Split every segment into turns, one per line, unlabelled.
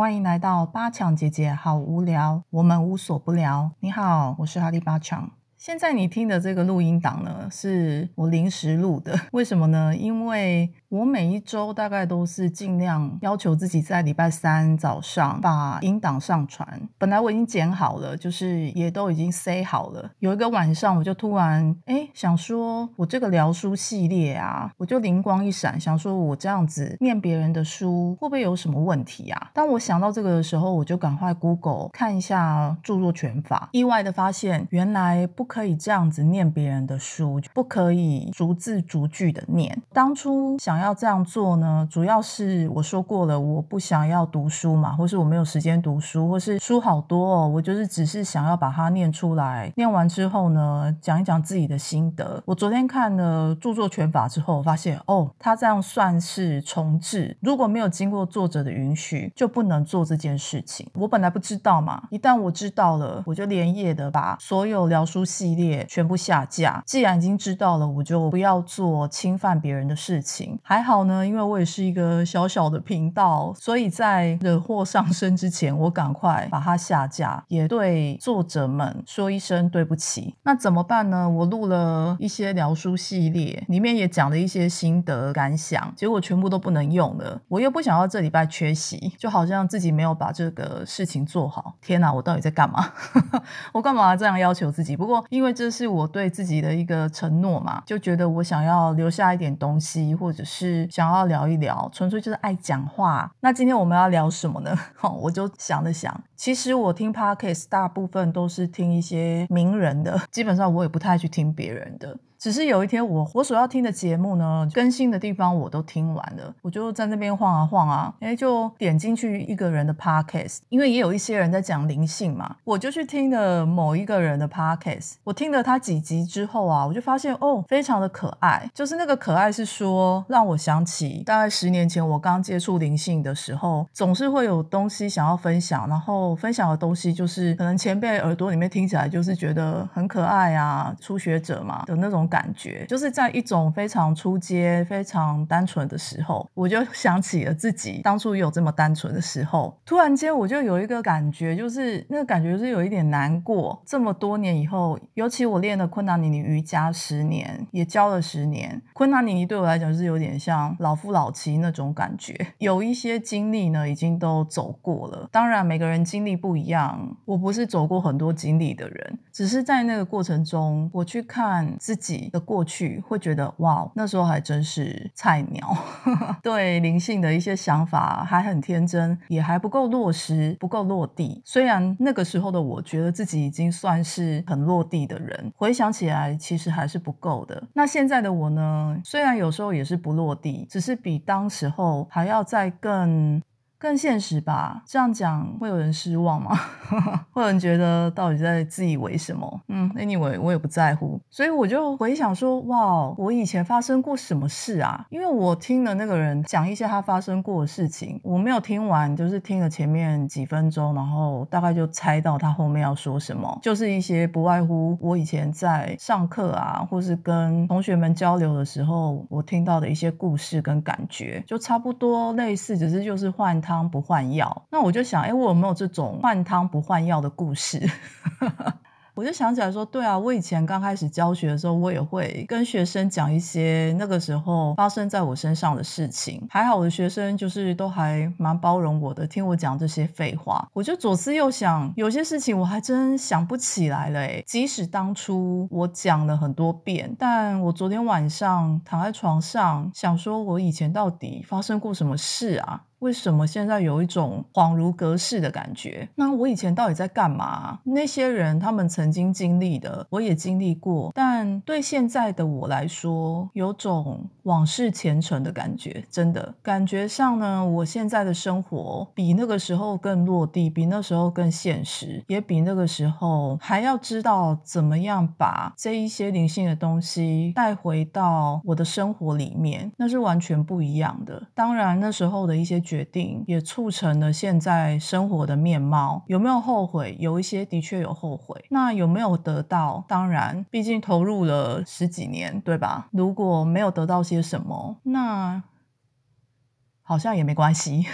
欢迎来到八强姐姐，好无聊，我们无所不聊。你好，我是哈利八强。现在你听的这个录音档呢，是我临时录的。为什么呢？因为我每一周大概都是尽量要求自己在礼拜三早上把音档上传。本来我已经剪好了，就是也都已经塞好了。有一个晚上，我就突然哎想说，我这个聊书系列啊，我就灵光一闪，想说我这样子念别人的书会不会有什么问题啊？当我想到这个的时候，我就赶快 Google 看一下著作权法，意外的发现原来不可以这样子念别人的书，不可以逐字逐句的念。当初想。要这样做呢，主要是我说过了，我不想要读书嘛，或是我没有时间读书，或是书好多哦，我就是只是想要把它念出来。念完之后呢，讲一讲自己的心得。我昨天看了著作权法之后，发现哦，他这样算是重置，如果没有经过作者的允许，就不能做这件事情。我本来不知道嘛，一旦我知道了，我就连夜的把所有聊书系列全部下架。既然已经知道了，我就不要做侵犯别人的事情。还好呢，因为我也是一个小小的频道，所以在惹祸上身之前，我赶快把它下架，也对作者们说一声对不起。那怎么办呢？我录了一些聊书系列，里面也讲了一些心得感想，结果全部都不能用了。我又不想要这礼拜缺席，就好像自己没有把这个事情做好。天哪，我到底在干嘛？我干嘛这样要求自己？不过因为这是我对自己的一个承诺嘛，就觉得我想要留下一点东西，或者是。是想要聊一聊，纯粹就是爱讲话。那今天我们要聊什么呢？哦，我就想了想，其实我听 podcast 大部分都是听一些名人的，基本上我也不太去听别人的。只是有一天，我我所要听的节目呢，更新的地方我都听完了，我就在那边晃啊晃啊，哎，就点进去一个人的 podcast，因为也有一些人在讲灵性嘛，我就去听了某一个人的 podcast。我听了他几集之后啊，我就发现哦，非常的可爱，就是那个可爱是说让我想起大概十年前我刚接触灵性的时候，总是会有东西想要分享，然后分享的东西就是可能前辈耳朵里面听起来就是觉得很可爱啊，初学者嘛的那种。感觉就是在一种非常出街、非常单纯的时候，我就想起了自己当初有这么单纯的时候。突然间，我就有一个感觉，就是那个感觉是有一点难过。这么多年以后，尤其我练了昆达尼尼瑜伽十年，也教了十年，昆达尼尼对我来讲是有点像老夫老妻那种感觉。有一些经历呢，已经都走过了。当然，每个人经历不一样，我不是走过很多经历的人，只是在那个过程中，我去看自己。的过去会觉得哇，那时候还真是菜鸟，对灵性的一些想法还很天真，也还不够落实，不够落地。虽然那个时候的我觉得自己已经算是很落地的人，回想起来其实还是不够的。那现在的我呢，虽然有时候也是不落地，只是比当时候还要再更。更现实吧，这样讲会有人失望吗？会有人觉得到底在自以为什么？嗯，anyway，我也不在乎，所以我就回想说，哇，我以前发生过什么事啊？因为我听了那个人讲一些他发生过的事情，我没有听完，就是听了前面几分钟，然后大概就猜到他后面要说什么，就是一些不外乎我以前在上课啊，或是跟同学们交流的时候，我听到的一些故事跟感觉，就差不多类似，只是就是换。汤不换药，那我就想，哎，我有没有这种换汤不换药的故事？我就想起来说，对啊，我以前刚开始教学的时候，我也会跟学生讲一些那个时候发生在我身上的事情。还好我的学生就是都还蛮包容我的，听我讲这些废话。我就左思右想，有些事情我还真想不起来了。即使当初我讲了很多遍，但我昨天晚上躺在床上想说，我以前到底发生过什么事啊？为什么现在有一种恍如隔世的感觉？那我以前到底在干嘛？那些人他们曾经经历的，我也经历过，但对现在的我来说，有种往事前尘的感觉。真的，感觉上呢，我现在的生活比那个时候更落地，比那时候更现实，也比那个时候还要知道怎么样把这一些灵性的东西带回到我的生活里面，那是完全不一样的。当然，那时候的一些。决定也促成了现在生活的面貌。有没有后悔？有一些的确有后悔。那有没有得到？当然，毕竟投入了十几年，对吧？如果没有得到些什么，那好像也没关系。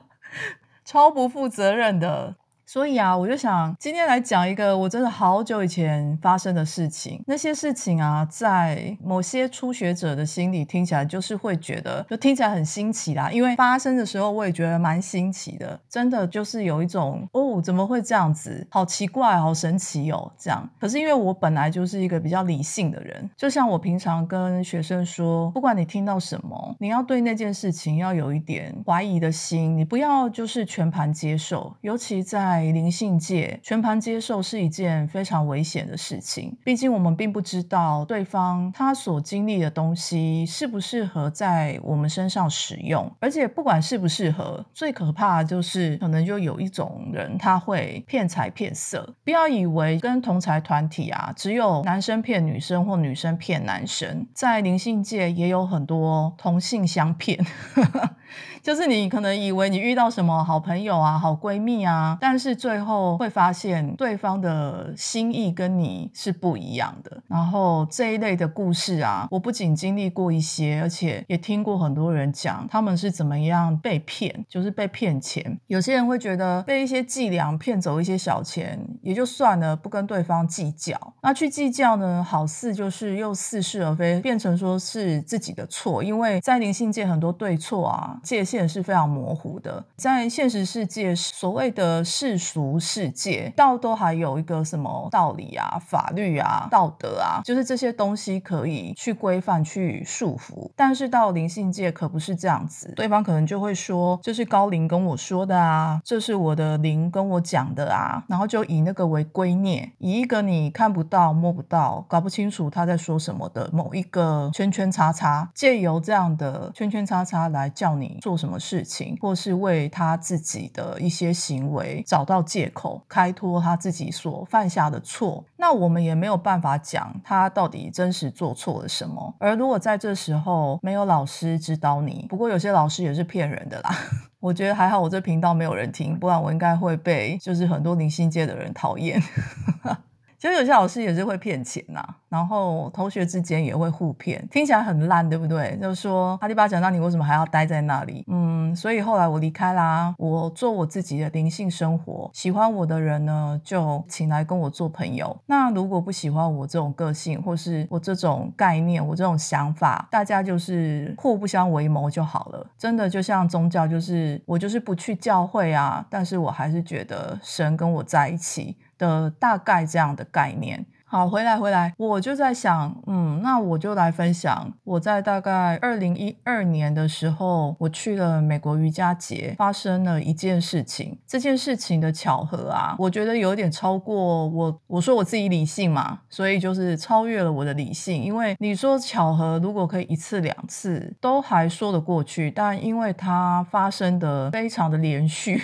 超不负责任的。所以啊，我就想今天来讲一个我真的好久以前发生的事情。那些事情啊，在某些初学者的心里听起来就是会觉得，就听起来很新奇啦。因为发生的时候我也觉得蛮新奇的，真的就是有一种哦，怎么会这样子？好奇怪，好神奇哦，这样。可是因为我本来就是一个比较理性的人，就像我平常跟学生说，不管你听到什么，你要对那件事情要有一点怀疑的心，你不要就是全盘接受，尤其在。在灵性界，全盘接受是一件非常危险的事情。毕竟我们并不知道对方他所经历的东西适不适合在我们身上使用，而且不管适不适合，最可怕的就是可能就有一种人他会骗财骗色。不要以为跟同财团体啊，只有男生骗女生或女生骗男生，在灵性界也有很多同性相骗。就是你可能以为你遇到什么好朋友啊、好闺蜜啊，但是最后会发现对方的心意跟你是不一样的。然后这一类的故事啊，我不仅经历过一些，而且也听过很多人讲他们是怎么样被骗，就是被骗钱。有些人会觉得被一些伎俩骗走一些小钱也就算了，不跟对方计较。那去计较呢，好似就是又似是而非，变成说是自己的错。因为在灵性界很多对错啊。界限是非常模糊的，在现实世界，所谓的世俗世界，到都还有一个什么道理啊、法律啊、道德啊，就是这些东西可以去规范、去束缚。但是到灵性界可不是这样子，对方可能就会说：“这是高灵跟我说的啊，这是我的灵跟我讲的啊。”然后就以那个为归臬，以一个你看不到、摸不到、搞不清楚他在说什么的某一个圈圈叉叉，借由这样的圈圈叉叉来叫你。做什么事情，或是为他自己的一些行为找到借口，开脱他自己所犯下的错，那我们也没有办法讲他到底真实做错了什么。而如果在这时候没有老师指导你，不过有些老师也是骗人的啦。我觉得还好，我这频道没有人听，不然我应该会被就是很多灵性界的人讨厌。其实有些老师也是会骗钱呐，然后同学之间也会互骗，听起来很烂，对不对？就是说阿里巴巴，那你为什么还要待在那里？嗯，所以后来我离开啦，我做我自己的灵性生活。喜欢我的人呢，就请来跟我做朋友。那如果不喜欢我这种个性，或是我这种概念，我这种想法，大家就是互不相为谋就好了。真的就像宗教，就是我就是不去教会啊，但是我还是觉得神跟我在一起。的大概这样的概念。好，回来回来，我就在想，嗯，那我就来分享我在大概二零一二年的时候，我去了美国瑜伽节，发生了一件事情。这件事情的巧合啊，我觉得有点超过我，我说我自己理性嘛，所以就是超越了我的理性。因为你说巧合，如果可以一次两次都还说得过去，但因为它发生的非常的连续。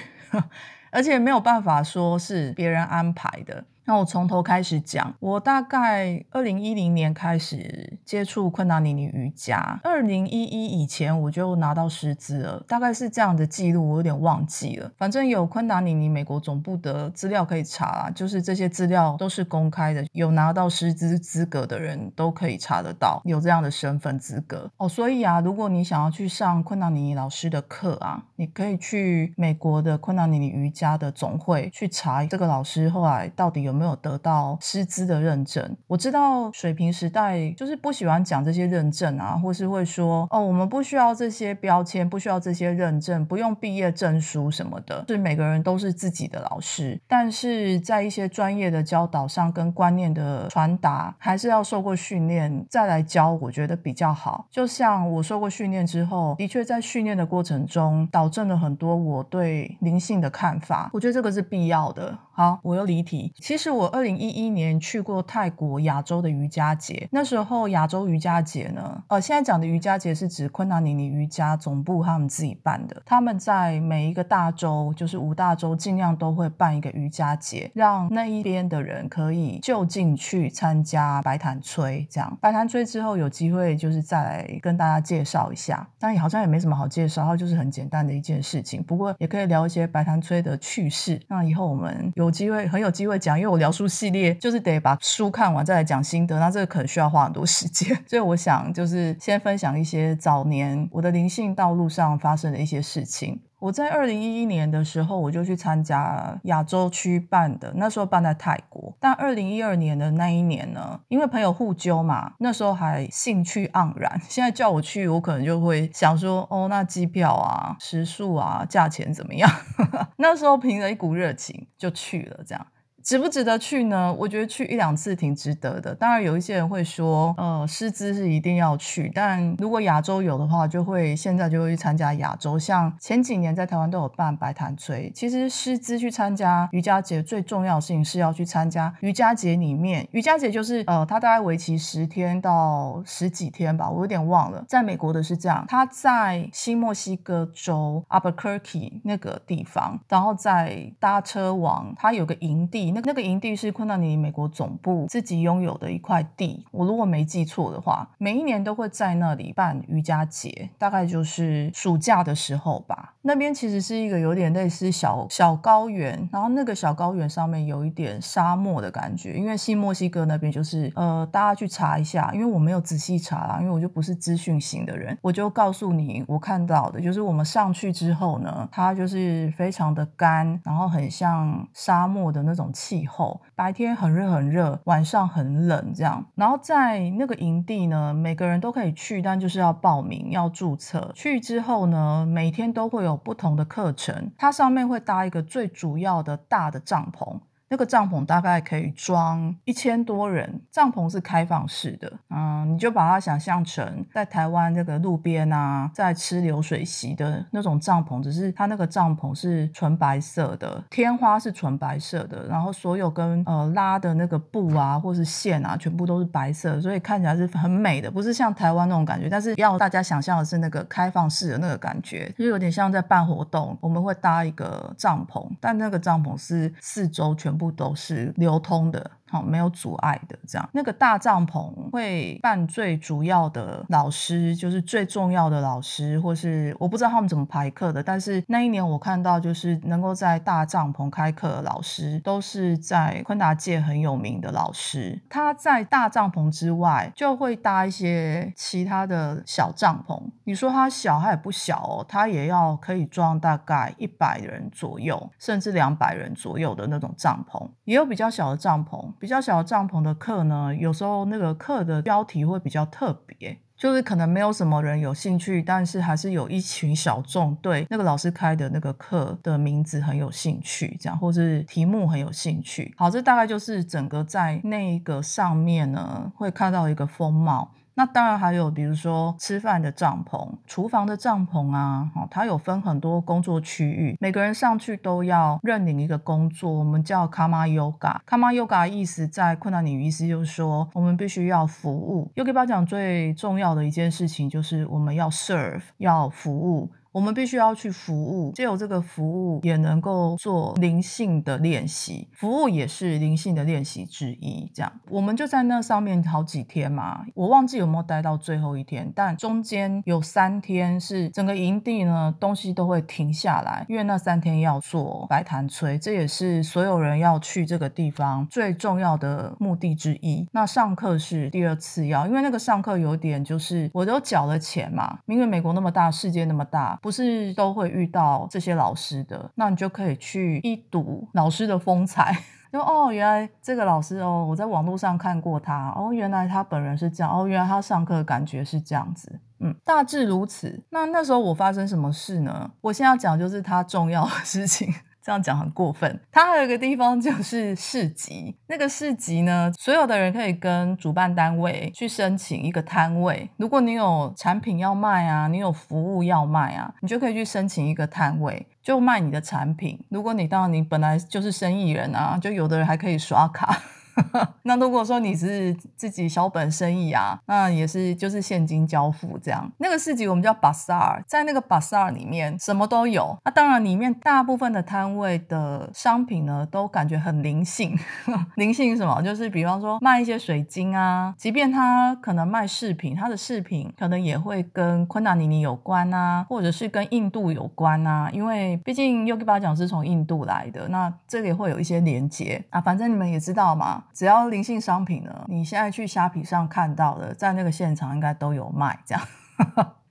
而且没有办法说是别人安排的。那我从头开始讲，我大概二零一零年开始接触昆达尼尼瑜伽，二零一一以前我就拿到师资了，大概是这样的记录，我有点忘记了。反正有昆达尼尼美国总部的资料可以查啦，就是这些资料都是公开的，有拿到师资资格的人都可以查得到，有这样的身份资格哦。所以啊，如果你想要去上昆达尼尼老师的课啊，你可以去美国的昆达尼尼瑜伽的总会去查这个老师后来到底有。有没有得到师资的认证？我知道水平时代就是不喜欢讲这些认证啊，或是会说哦，我们不需要这些标签，不需要这些认证，不用毕业证书什么的。是每个人都是自己的老师，但是在一些专业的教导上跟观念的传达，还是要受过训练再来教，我觉得比较好。就像我受过训练之后，的确在训练的过程中，导正了很多我对灵性的看法。我觉得这个是必要的。好，我又离题。其实是我二零一一年去过泰国亚洲的瑜伽节，那时候亚洲瑜伽节呢，呃，现在讲的瑜伽节是指昆达尼尼瑜伽总部他们自己办的。他们在每一个大洲，就是五大洲，尽量都会办一个瑜伽节，让那一边的人可以就近去参加白檀吹。这样白檀吹之后有机会就是再来跟大家介绍一下，但也好像也没什么好介绍，它就是很简单的一件事情。不过也可以聊一些白檀吹的趣事。那以后我们有机会很有机会讲，因为我聊书系列就是得把书看完再来讲心得，那这个可能需要花很多时间，所以我想就是先分享一些早年我的灵性道路上发生的一些事情。我在二零一一年的时候，我就去参加亚洲区办的，那时候办在泰国。但二零一二年的那一年呢，因为朋友互揪嘛，那时候还兴趣盎然。现在叫我去，我可能就会想说，哦，那机票啊、食宿啊、价钱怎么样？那时候凭着一股热情就去了，这样。值不值得去呢？我觉得去一两次挺值得的。当然有一些人会说，呃，师资是一定要去，但如果亚洲有的话，就会现在就会去参加亚洲。像前几年在台湾都有办白潭吹，其实师资去参加瑜伽节最重要性是要去参加瑜伽节里面，瑜伽节就是呃，它大概为期十天到十几天吧，我有点忘了。在美国的是这样，它在新墨西哥州 Albuquerque 那个地方，然后在搭车往它有个营地。那那个营地是昆达尼美国总部自己拥有的一块地，我如果没记错的话，每一年都会在那里办瑜伽节，大概就是暑假的时候吧。那边其实是一个有点类似小小高原，然后那个小高原上面有一点沙漠的感觉，因为新墨西哥那边就是呃，大家去查一下，因为我没有仔细查啦，因为我就不是资讯型的人，我就告诉你我看到的，就是我们上去之后呢，它就是非常的干，然后很像沙漠的那种。气候白天很热很热，晚上很冷，这样。然后在那个营地呢，每个人都可以去，但就是要报名要注册。去之后呢，每天都会有不同的课程，它上面会搭一个最主要的大的帐篷。那个帐篷大概可以装一千多人，帐篷是开放式的，嗯，你就把它想象成在台湾那个路边啊，在吃流水席的那种帐篷，只是它那个帐篷是纯白色的，天花是纯白色的，然后所有跟呃拉的那个布啊或是线啊，全部都是白色，所以看起来是很美的，不是像台湾那种感觉。但是要大家想象的是那个开放式的那个感觉，就有点像在办活动，我们会搭一个帐篷，但那个帐篷是四周全部。不都是流通的。好，没有阻碍的这样。那个大帐篷会办最主要的老师，就是最重要的老师，或是我不知道他们怎么排课的。但是那一年我看到，就是能够在大帐篷开课的老师，都是在昆达界很有名的老师。他在大帐篷之外，就会搭一些其他的小帐篷。你说他小，他也不小哦，他也要可以装大概一百人左右，甚至两百人左右的那种帐篷，也有比较小的帐篷。比较小的帐篷的课呢，有时候那个课的标题会比较特别，就是可能没有什么人有兴趣，但是还是有一群小众对那个老师开的那个课的名字很有兴趣，这样或是题目很有兴趣。好，这大概就是整个在那个上面呢会看到一个风貌。那当然还有，比如说吃饭的帐篷、厨房的帐篷啊，哦，它有分很多工作区域，每个人上去都要认领一个工作，我们叫 Kama Yoga。Kama Yoga 意思在困难领域意思就是说，我们必须要服务。Yoga 巴讲最重要的一件事情就是我们要 serve，要服务。我们必须要去服务，只有这个服务也能够做灵性的练习，服务也是灵性的练习之一。这样，我们就在那上面好几天嘛，我忘记有没有待到最后一天，但中间有三天是整个营地呢东西都会停下来，因为那三天要做白潭吹，这也是所有人要去这个地方最重要的目的之一。那上课是第二次要，因为那个上课有点就是我都缴了钱嘛，因为美国那么大，世界那么大。不是都会遇到这些老师的，那你就可以去一睹老师的风采。就哦，原来这个老师哦，我在网络上看过他哦，原来他本人是这样哦，原来他上课感觉是这样子，嗯，大致如此。那那时候我发生什么事呢？我现在要讲就是他重要的事情。这样讲很过分。它还有一个地方就是市集，那个市集呢，所有的人可以跟主办单位去申请一个摊位。如果你有产品要卖啊，你有服务要卖啊，你就可以去申请一个摊位，就卖你的产品。如果你到你本来就是生意人啊，就有的人还可以刷卡。那如果说你是自己小本生意啊，那也是就是现金交付这样。那个市集我们叫巴萨尔，在那个巴萨尔里面什么都有。那当然里面大部分的摊位的商品呢，都感觉很灵性。灵性什么？就是比方说卖一些水晶啊，即便他可能卖饰品，他的饰品可能也会跟昆达尼尼有关啊，或者是跟印度有关啊。因为毕竟 Yogi 巴讲是从印度来的，那这个也会有一些连接啊。反正你们也知道嘛。只要灵性商品呢，你现在去虾皮上看到的，在那个现场应该都有卖。这样，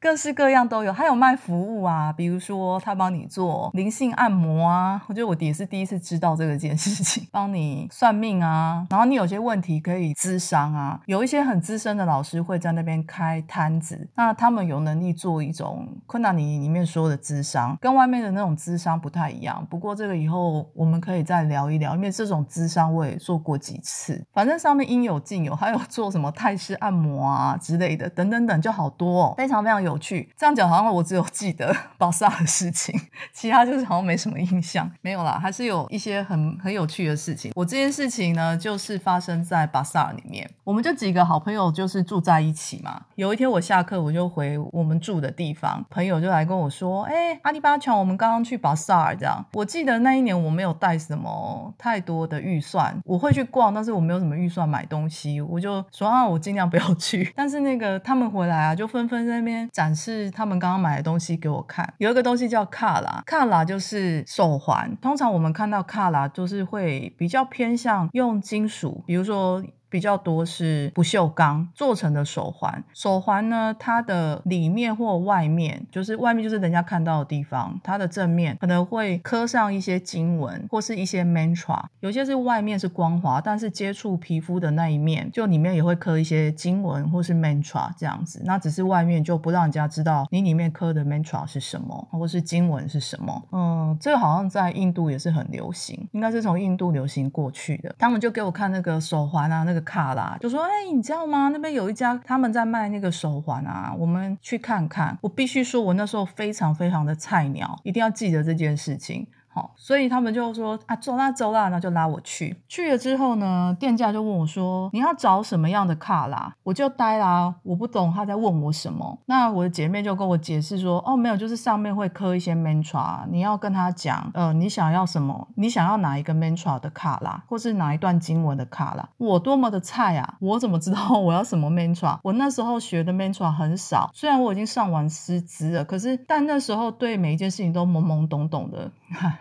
各式各样都有，还有卖服务啊，比如说他帮你做灵性按摩啊，我觉得我也是第一次知道这个件事情，帮你算命啊，然后你有些问题可以咨商啊，有一些很资深的老师会在那边开摊子，那他们有能力做一种困难你里面说的咨商，跟外面的那种咨商不太一样。不过这个以后我们可以再聊一聊，因为这种咨商我也做过几次，反正上面应有尽有，还有做什么泰式按摩啊之类的，等等等，就好多，哦，非常非常有有趣。这样讲好像我只有记得 巴萨的事情，其他就是好像没什么印象。没有啦，还是有一些很很有趣的事情。我这件事情呢，就是发生在巴萨里面，我们就几个好朋友就是住在一起嘛。有一天我下课，我就回我们住的地方，朋友就来跟我说：“哎，阿里巴巴我们刚刚去巴萨这样。”我记得那一年我没有带什么太多的预算，我会去逛，但是我没有什么预算买东西，我就说啊，我尽量不要去。但是那个他们回来啊，就纷纷在那边展示他们刚刚买的东西给我看。有一个东西叫卡拉，卡拉就是手环。通常我们看到卡拉，就是会比较偏向用金属，比如说。比较多是不锈钢做成的手环，手环呢，它的里面或外面，就是外面就是人家看到的地方，它的正面可能会刻上一些经文或是一些 mantra，有些是外面是光滑，但是接触皮肤的那一面，就里面也会刻一些经文或是 mantra 这样子，那只是外面就不让人家知道你里面刻的 mantra 是什么，或是经文是什么。嗯，这个好像在印度也是很流行，应该是从印度流行过去的。他们就给我看那个手环啊，那个。卡啦，就说哎，你知道吗？那边有一家他们在卖那个手环啊，我们去看看。我必须说，我那时候非常非常的菜鸟，一定要记得这件事情。好，所以他们就说啊，走啦走啦，那就拉我去。去了之后呢，店家就问我说，你要找什么样的卡啦？我就呆啦，我不懂他在问我什么。那我的姐妹就跟我解释说，哦，没有，就是上面会刻一些 mantra，你要跟他讲，呃，你想要什么？你想要哪一个 mantra 的卡啦，或是哪一段经文的卡啦？我多么的菜啊！我怎么知道我要什么 mantra？我那时候学的 mantra 很少，虽然我已经上完师资了，可是但那时候对每一件事情都懵懵懂懂的。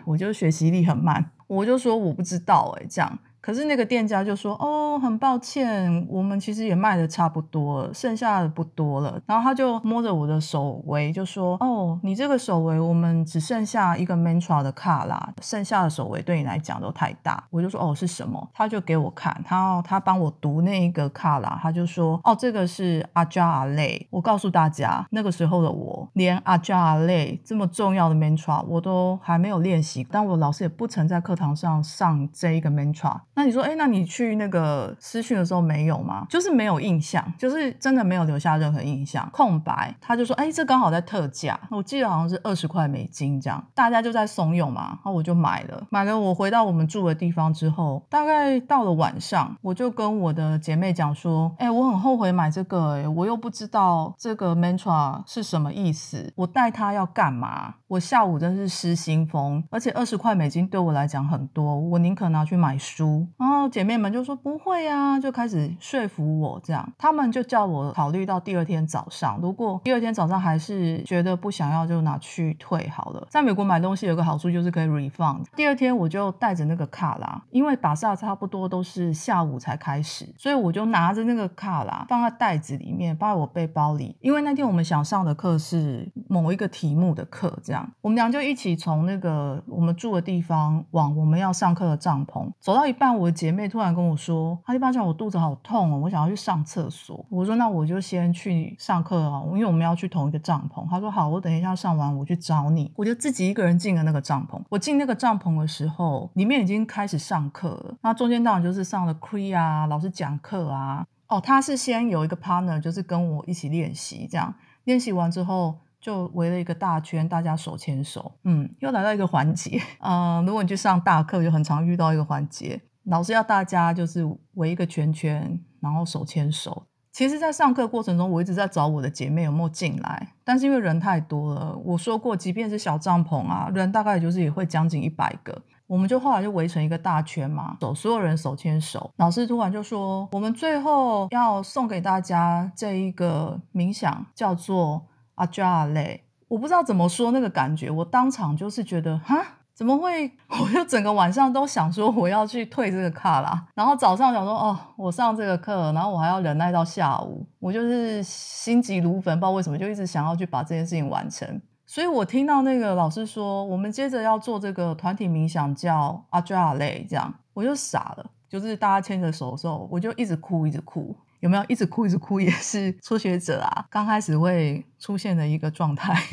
我就学习力很慢，我就说我不知道哎，这样。可是那个店家就说：“哦，很抱歉，我们其实也卖的差不多了，剩下的不多了。”然后他就摸着我的手围，就说：“哦，你这个手围我们只剩下一个 mantra 的卡啦，剩下的手围对你来讲都太大。”我就说：“哦，是什么？”他就给我看，他他帮我读那一个卡啦，他就说：“哦，这个是阿加阿类。”我告诉大家，那个时候的我连阿加阿类这么重要的 mantra 我都还没有练习，但我老师也不曾在课堂上上这一个 mantra。那你说，哎，那你去那个私讯的时候没有吗？就是没有印象，就是真的没有留下任何印象，空白。他就说，哎，这刚好在特价，我记得好像是二十块美金这样，大家就在怂恿嘛，然后我就买了。买了，我回到我们住的地方之后，大概到了晚上，我就跟我的姐妹讲说，哎，我很后悔买这个，哎，我又不知道这个 mantra 是什么意思，我带它要干嘛？我下午真是失心疯，而且二十块美金对我来讲很多，我宁可拿去买书。然后姐妹们就说不会啊，就开始说服我这样。他们就叫我考虑到第二天早上，如果第二天早上还是觉得不想要，就拿去退好了。在美国买东西有个好处就是可以 refund。第二天我就带着那个卡啦，因为巴萨差不多都是下午才开始，所以我就拿着那个卡啦放在袋子里面，放在我背包里。因为那天我们想上的课是某一个题目的课，这样我们俩就一起从那个我们住的地方往我们要上课的帐篷走到一半。我姐妹突然跟我说：“阿里巴巴，我肚子好痛哦，我想要去上厕所。”我说：“那我就先去上课啊，因为我们要去同一个帐篷。”她说：“好，我等一下上完我去找你。”我就自己一个人进了那个帐篷。我进那个帐篷的时候，里面已经开始上课了。那中间当然就是上了 Cree 啊，老师讲课啊。哦，他是先有一个 partner，就是跟我一起练习，这样练习完之后。就围了一个大圈，大家手牵手，嗯，又来到一个环节，嗯，如果你去上大课，就很常遇到一个环节，老师要大家就是围一个圈圈，然后手牵手。其实，在上课过程中，我一直在找我的姐妹有没有进来，但是因为人太多了，我说过，即便是小帐篷啊，人大概就是也会将近一百个，我们就后来就围成一个大圈嘛，手所有人手牵手。老师突然就说，我们最后要送给大家这一个冥想，叫做。阿加勒，我不知道怎么说那个感觉，我当场就是觉得哈。怎么会？我就整个晚上都想说我要去退这个卡啦，然后早上想说哦，我上这个课，然后我还要忍耐到下午，我就是心急如焚，不知道为什么就一直想要去把这件事情完成。所以我听到那个老师说，我们接着要做这个团体冥想，叫阿扎阿雷，这样我就傻了，就是大家牵着手的时候，我就一直哭，一直哭。有没有一直哭一直哭？也是初学者啊，刚开始会出现的一个状态。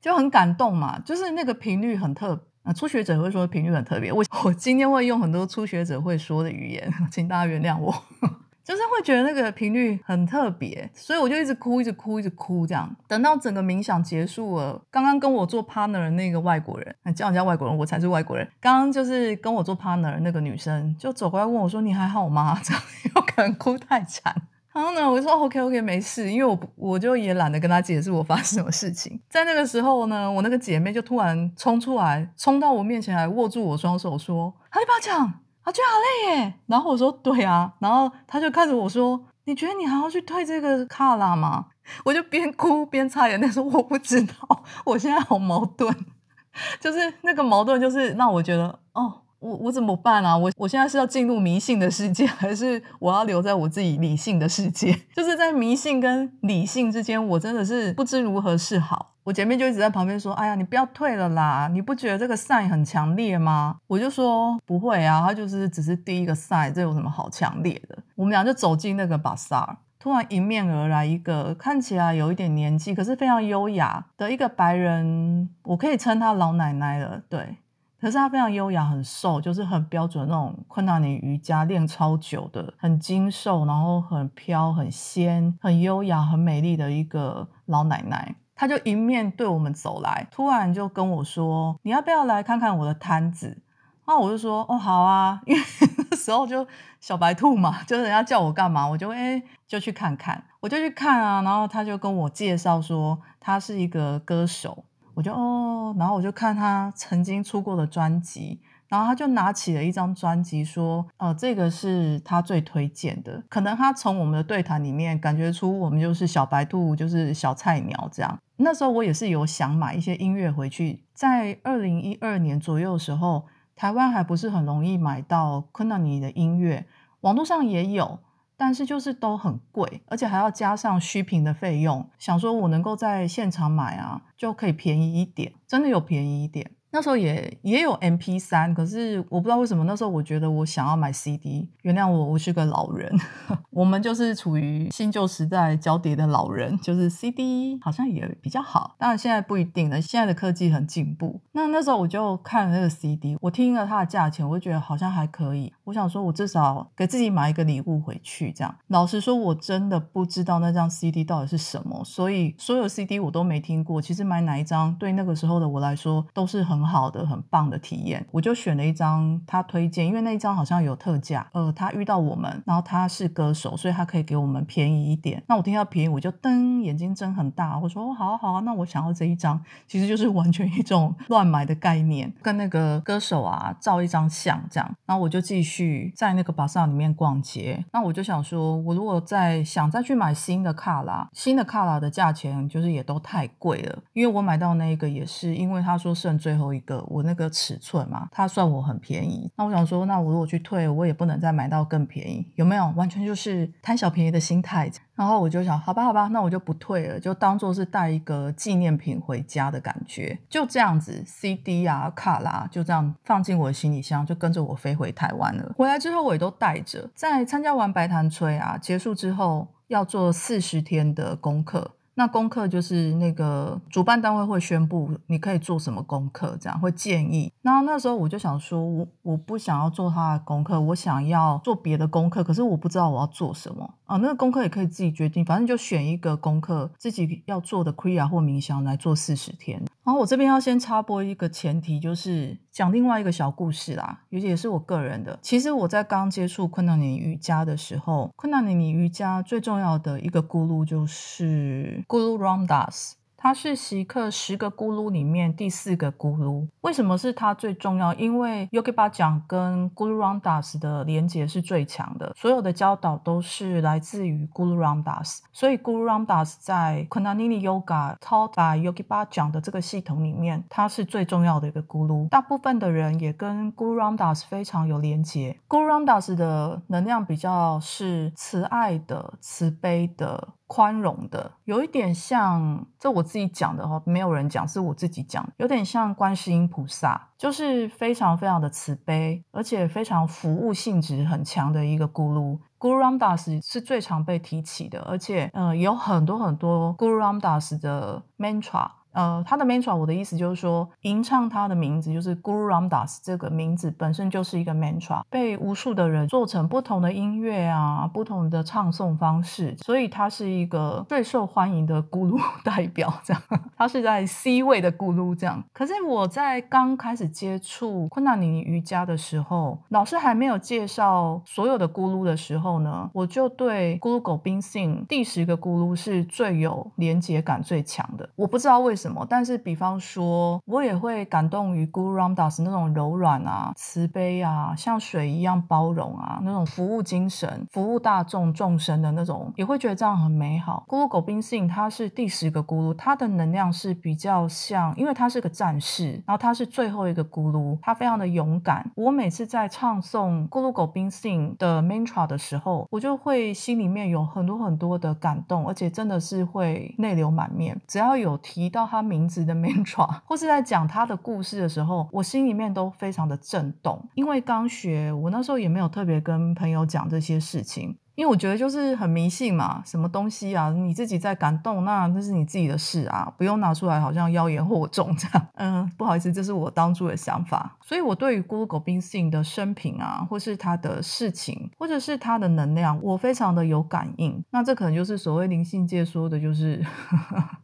就很感动嘛，就是那个频率很特，初学者会说频率很特别。我我今天会用很多初学者会说的语言，请大家原谅我，就是会觉得那个频率很特别，所以我就一直哭，一直哭，一直哭，这样。等到整个冥想结束了，刚刚跟我做 partner 的那个外国人，叫人家外国人，我才是外国人。刚刚就是跟我做 partner 那个女生，就走过来问我说：“你还好吗？”这样，有可能哭太惨。然后呢，我就说 OK OK 没事，因为我我就也懒得跟他解释我发生什么事情。在那个时候呢，我那个姐妹就突然冲出来，冲到我面前来握住我双手，说：“阿里巴讲，阿娟好累耶。”然后我说：“对啊。”然后他就看着我说：“你觉得你还要去退这个卡拉吗？”我就边哭边擦眼泪说：“我不知道，我现在好矛盾，就是那个矛盾，就是让我觉得哦。”我我怎么办啊？我我现在是要进入迷信的世界，还是我要留在我自己理性的世界？就是在迷信跟理性之间，我真的是不知如何是好。我姐妹就一直在旁边说：“哎呀，你不要退了啦！你不觉得这个赛很强烈吗？”我就说：“不会啊，它就是只是第一个赛，这有什么好强烈的？”我们俩就走进那个巴萨，突然迎面而来一个看起来有一点年纪，可是非常优雅的一个白人，我可以称她老奶奶了，对。可是她非常优雅，很瘦，就是很标准那种昆达尼瑜伽练超久的，很精瘦，然后很飘、很仙、很优雅、很美丽的一个老奶奶。她就迎面对我们走来，突然就跟我说：“你要不要来看看我的摊子？”那我就说：“哦，好啊。”因为 那时候就小白兔嘛，就是人家叫我干嘛，我就哎就去看看，我就去看啊。然后他就跟我介绍说，他是一个歌手。我就哦，然后我就看他曾经出过的专辑，然后他就拿起了一张专辑说：“呃，这个是他最推荐的。”可能他从我们的对谈里面感觉出我们就是小白兔，就是小菜鸟这样。那时候我也是有想买一些音乐回去，在二零一二年左右的时候，台湾还不是很容易买到昆纳尼的音乐，网络上也有。但是就是都很贵，而且还要加上虚品的费用。想说我能够在现场买啊，就可以便宜一点，真的有便宜一点。那时候也也有 M P 三，可是我不知道为什么那时候我觉得我想要买 C D。原谅我，我是个老人。我们就是处于新旧时代交叠的老人，就是 C D 好像也比较好。当然现在不一定了，现在的科技很进步。那那时候我就看了那个 C D，我听了它的价钱，我就觉得好像还可以。我想说，我至少给自己买一个礼物回去。这样，老实说，我真的不知道那张 C D 到底是什么，所以所有 C D 我都没听过。其实买哪一张对那个时候的我来说都是很。很好的、很棒的体验，我就选了一张他推荐，因为那一张好像有特价。呃，他遇到我们，然后他是歌手，所以他可以给我们便宜一点。那我听到便宜，我就瞪眼睛睁很大，我说：“好啊好啊，那我想要这一张。”其实就是完全一种乱买的概念，跟那个歌手啊照一张相这样。然后我就继续在那个巴萨里面逛街。那我就想说，我如果再想再去买新的卡拉，新的卡拉的价钱就是也都太贵了，因为我买到那个也是因为他说剩最后。一个我那个尺寸嘛，他算我很便宜。那我想说，那我如果去退，我也不能再买到更便宜，有没有？完全就是贪小便宜的心态。然后我就想，好吧，好吧，那我就不退了，就当做是带一个纪念品回家的感觉。就这样子，CD 啊、卡啦，就这样放进我的行李箱，就跟着我飞回台湾了。回来之后，我也都带着。在参加完白潭吹啊结束之后，要做四十天的功课。那功课就是那个主办单位会宣布你可以做什么功课，这样会建议。然后那时候我就想说，我我不想要做他的功课，我想要做别的功课，可是我不知道我要做什么啊。那个功课也可以自己决定，反正就选一个功课自己要做的 Kriya 或冥想来做四十天。然后我这边要先插播一个前提，就是讲另外一个小故事啦，尤其也是我个人的。其实我在刚接触昆达尼瑜伽的时候，昆达尼瑜伽最重要的一个咕噜就是咕噜 Ram Das。它是习课十个咕噜里面第四个咕噜。为什么是它最重要？因为 Yogi 巴讲跟 Guru Ramdas 的连接是最强的，所有的教导都是来自于 Guru Ramdas。所以 Guru Ramdas 在 Kundalini Yoga taught by Yogi 巴讲的这个系统里面，它是最重要的一个咕噜。大部分的人也跟 Guru Ramdas 非常有连接。Guru Ramdas 的能量比较是慈爱的、慈悲的。宽容的，有一点像，这我自己讲的哈，没有人讲，是我自己讲，有点像观世音菩萨，就是非常非常的慈悲，而且非常服务性质很强的一个咕噜。Guru Ramdas 是最常被提起的，而且，呃，有很多很多 Guru Ramdas 的 mantra。呃，他的 mantra，我的意思就是说，吟唱他的名字就是 Guru Ramdas 这个名字本身就是一个 mantra，被无数的人做成不同的音乐啊，不同的唱诵方式，所以他是一个最受欢迎的咕噜 代表。这样，他是在 C 位的咕噜这样。可是我在刚开始接触昆达尼瑜伽的时候，老师还没有介绍所有的咕噜的时候呢，我就对咕噜狗宾信第十个咕噜是最有连接感最强的。我不知道为。什么？但是，比方说，我也会感动于 Guru Ramdas 那种柔软啊、慈悲啊、像水一样包容啊，那种服务精神、服务大众众生的那种，也会觉得这样很美好。咕噜狗宾信他是第十个咕噜，他的能量是比较像，因为他是个战士，然后他是最后一个咕噜，他非常的勇敢。我每次在唱诵咕噜狗宾信的 mantra 的时候，我就会心里面有很多很多的感动，而且真的是会泪流满面。只要有提到。他名字的 mantra，或是在讲他的故事的时候，我心里面都非常的震动，因为刚学，我那时候也没有特别跟朋友讲这些事情。因为我觉得就是很迷信嘛，什么东西啊，你自己在感动，那那是你自己的事啊，不用拿出来好像妖言惑众这样。嗯，不好意思，这是我当初的想法。所以我对于 Google 冰信的生平啊，或是他的事情，或者是他的能量，我非常的有感应。那这可能就是所谓灵性界说的，就是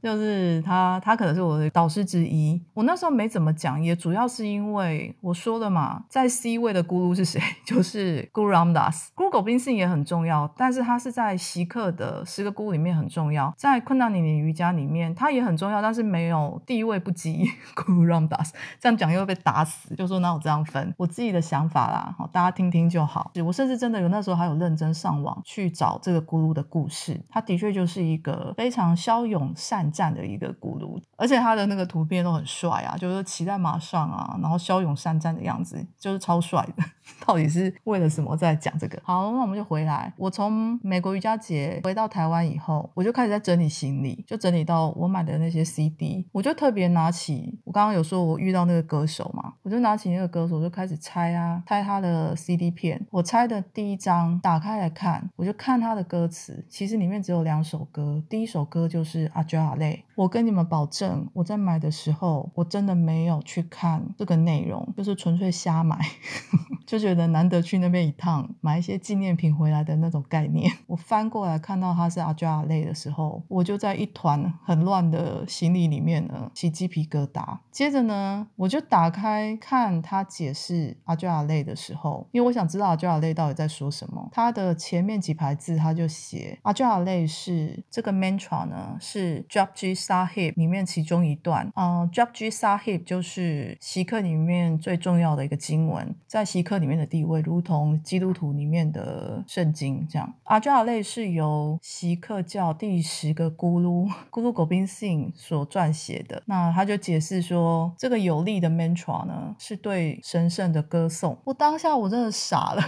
就是他他可能是我的导师之一。我那时候没怎么讲，也主要是因为我说的嘛，在 C 位的咕噜是谁，就是 Guru Ramdas。Google 冰信也很重要。但是它是在习克的十个咕噜里面很重要，在昆达尼尼瑜伽里面它也很重要，但是没有地位不及 Guru Ramdas。这样讲又会被打死，就说那我这样分，我自己的想法啦，好大家听听就好。我甚至真的有那时候还有认真上网去找这个咕噜的故事，他的确就是一个非常骁勇善战的一个咕噜，而且他的那个图片都很帅啊，就是骑在马上啊，然后骁勇善战的样子，就是超帅的。到底是为了什么在讲这个？好，那我们就回来我。从美国瑜伽节回到台湾以后，我就开始在整理行李，就整理到我买的那些 CD，我就特别拿起我刚刚有说我遇到那个歌手嘛，我就拿起那个歌手，我就开始拆啊，拆他的 CD 片。我拆的第一张打开来看，我就看他的歌词，其实里面只有两首歌，第一首歌就是阿娇阿泪。我跟你们保证，我在买的时候，我真的没有去看这个内容，就是纯粹瞎买，就觉得难得去那边一趟，买一些纪念品回来的那种。概念，我翻过来看到他是阿加尔类的时候，我就在一团很乱的行李里面呢起鸡皮疙瘩。接着呢，我就打开看他解释阿加尔类的时候，因为我想知道阿加尔类到底在说什么。他的前面几排字他就写阿加尔类是这个 mantra 呢，是 Japji Sahib 里面其中一段。嗯，Japji Sahib 就是习课里面最重要的一个经文，在习课里面的地位如同基督徒里面的圣经。阿加尔类是由锡克教第十个咕噜咕噜狗宾信所撰写的。那他就解释说，这个有力的 mantra 呢，是对神圣的歌颂。我当下我真的傻了，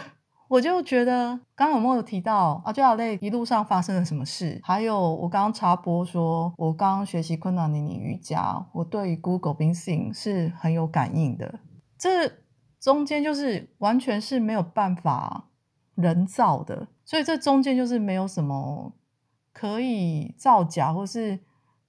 我就觉得刚刚有没有提到阿加尔类一路上发生了什么事？还有我刚刚插播说，我刚刚学习昆达尼尼瑜伽，我对咕噜狗宾信是很有感应的。这中间就是完全是没有办法人造的。所以这中间就是没有什么可以造假，或是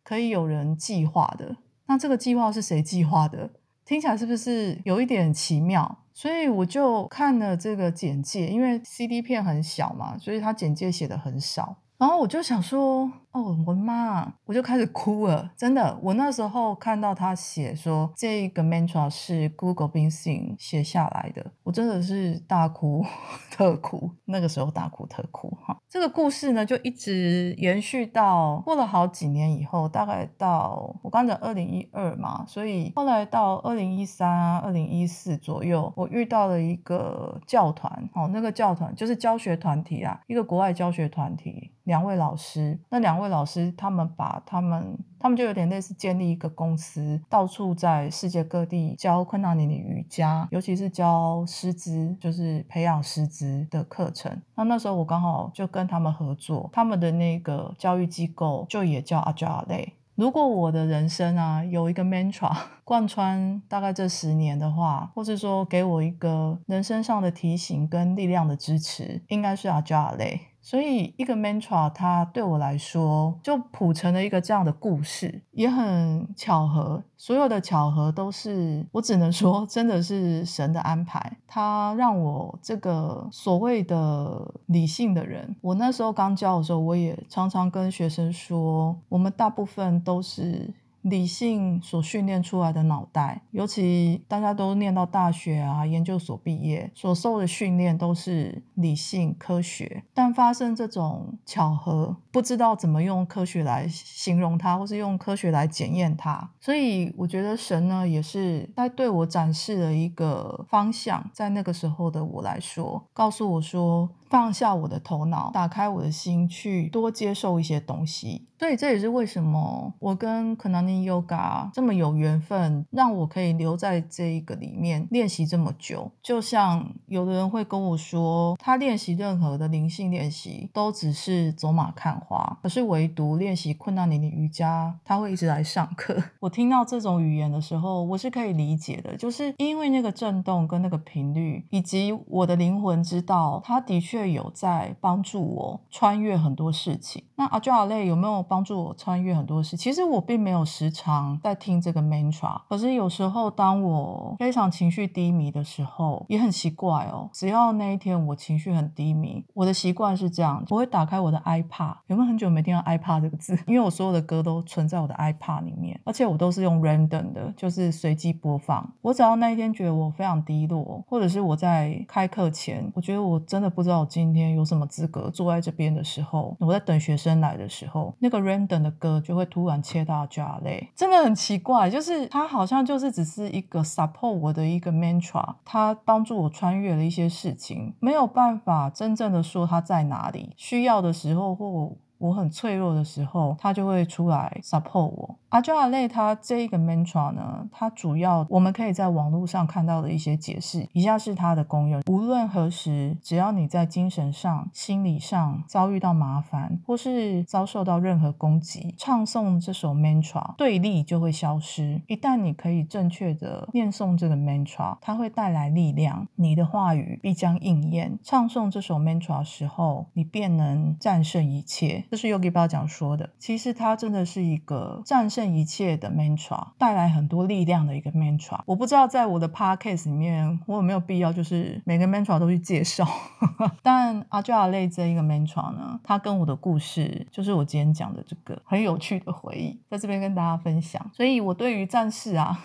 可以有人计划的。那这个计划是谁计划的？听起来是不是有一点奇妙？所以我就看了这个简介，因为 CD 片很小嘛，所以它简介写的很少。然后我就想说，哦，我的妈！我就开始哭了，真的。我那时候看到他写说这个 mantra 是 Google Bing Sing 写下来的，我真的是大哭特哭。那个时候大哭特哭哈。这个故事呢，就一直延续到过了好几年以后，大概到我刚讲二零一二嘛，所以后来到二零一三啊、二零一四左右，我遇到了一个教团，哦，那个教团就是教学团体啊，一个国外教学团体。两位老师，那两位老师他们把他们，他们就有点类似建立一个公司，到处在世界各地教昆达尼尼瑜伽，尤其是教师资，就是培养师资的课程。那那时候我刚好就跟他们合作，他们的那个教育机构就也叫阿加类。如果我的人生啊有一个 mantra 贯穿大概这十年的话，或是说给我一个人生上的提醒跟力量的支持，应该是阿加类。所以，一个 mantra，它对我来说就谱成了一个这样的故事，也很巧合。所有的巧合都是，我只能说，真的是神的安排。他让我这个所谓的理性的人，我那时候刚教的时候，我也常常跟学生说，我们大部分都是。理性所训练出来的脑袋，尤其大家都念到大学啊、研究所毕业，所受的训练都是理性科学。但发生这种巧合，不知道怎么用科学来形容它，或是用科学来检验它。所以我觉得神呢，也是在对我展示了一个方向。在那个时候的我来说，告诉我说。放下我的头脑，打开我的心，去多接受一些东西。所以这也是为什么我跟可南尼 Yoga 这么有缘分，让我可以留在这一个里面练习这么久。就像有的人会跟我说，他练习任何的灵性练习都只是走马看花，可是唯独练习困难你的瑜伽，他会一直来上课。我听到这种语言的时候，我是可以理解的，就是因为那个震动跟那个频率，以及我的灵魂知道，他的确。有在帮助我穿越很多事情。那阿朱阿类有没有帮助我穿越很多事？其实我并没有时常在听这个 mantra，可是有时候当我非常情绪低迷的时候，也很奇怪哦。只要那一天我情绪很低迷，我的习惯是这样，我会打开我的 iPad。有没有很久没听到 iPad 这个字？因为我所有的歌都存在我的 iPad 里面，而且我都是用 random 的，就是随机播放。我只要那一天觉得我非常低落，或者是我在开课前，我觉得我真的不知道我。今天有什么资格坐在这边的时候，我在等学生来的时候，那个 random 的歌就会突然切到 Jale，真的很奇怪，就是它好像就是只是一个 support 我的一个 mantra，它帮助我穿越了一些事情，没有办法真正的说它在哪里，需要的时候或我很脆弱的时候，它就会出来 support 我。阿加尔类它这一个 mantra 呢，它主要我们可以在网络上看到的一些解释，以下是它的功用：无论何时，只要你在精神上、心理上遭遇到麻烦，或是遭受到任何攻击，唱诵这首 mantra，对立就会消失。一旦你可以正确的念诵这个 mantra，它会带来力量，你的话语必将应验。唱诵这首 mantra 时候，你便能战胜一切。这是 Yogi 巴讲说的。其实它真的是一个战。胜一切的 mantra，带来很多力量的一个 mantra。我不知道在我的 podcast 里面，我有没有必要就是每个 mantra 都去介绍。但阿加尔类这一个 mantra 呢，它跟我的故事，就是我今天讲的这个很有趣的回忆，在这边跟大家分享。所以我对于战士啊，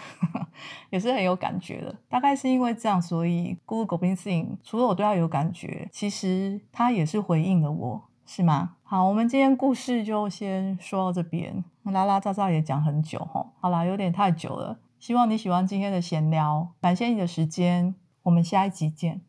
也是很有感觉的。大概是因为这样，所以 Google g o b i n 除了我对他有感觉，其实他也是回应了我，是吗？好，我们今天故事就先说到这边。拉拉杂杂也讲很久哈，好啦，有点太久了。希望你喜欢今天的闲聊，感谢你的时间，我们下一集见。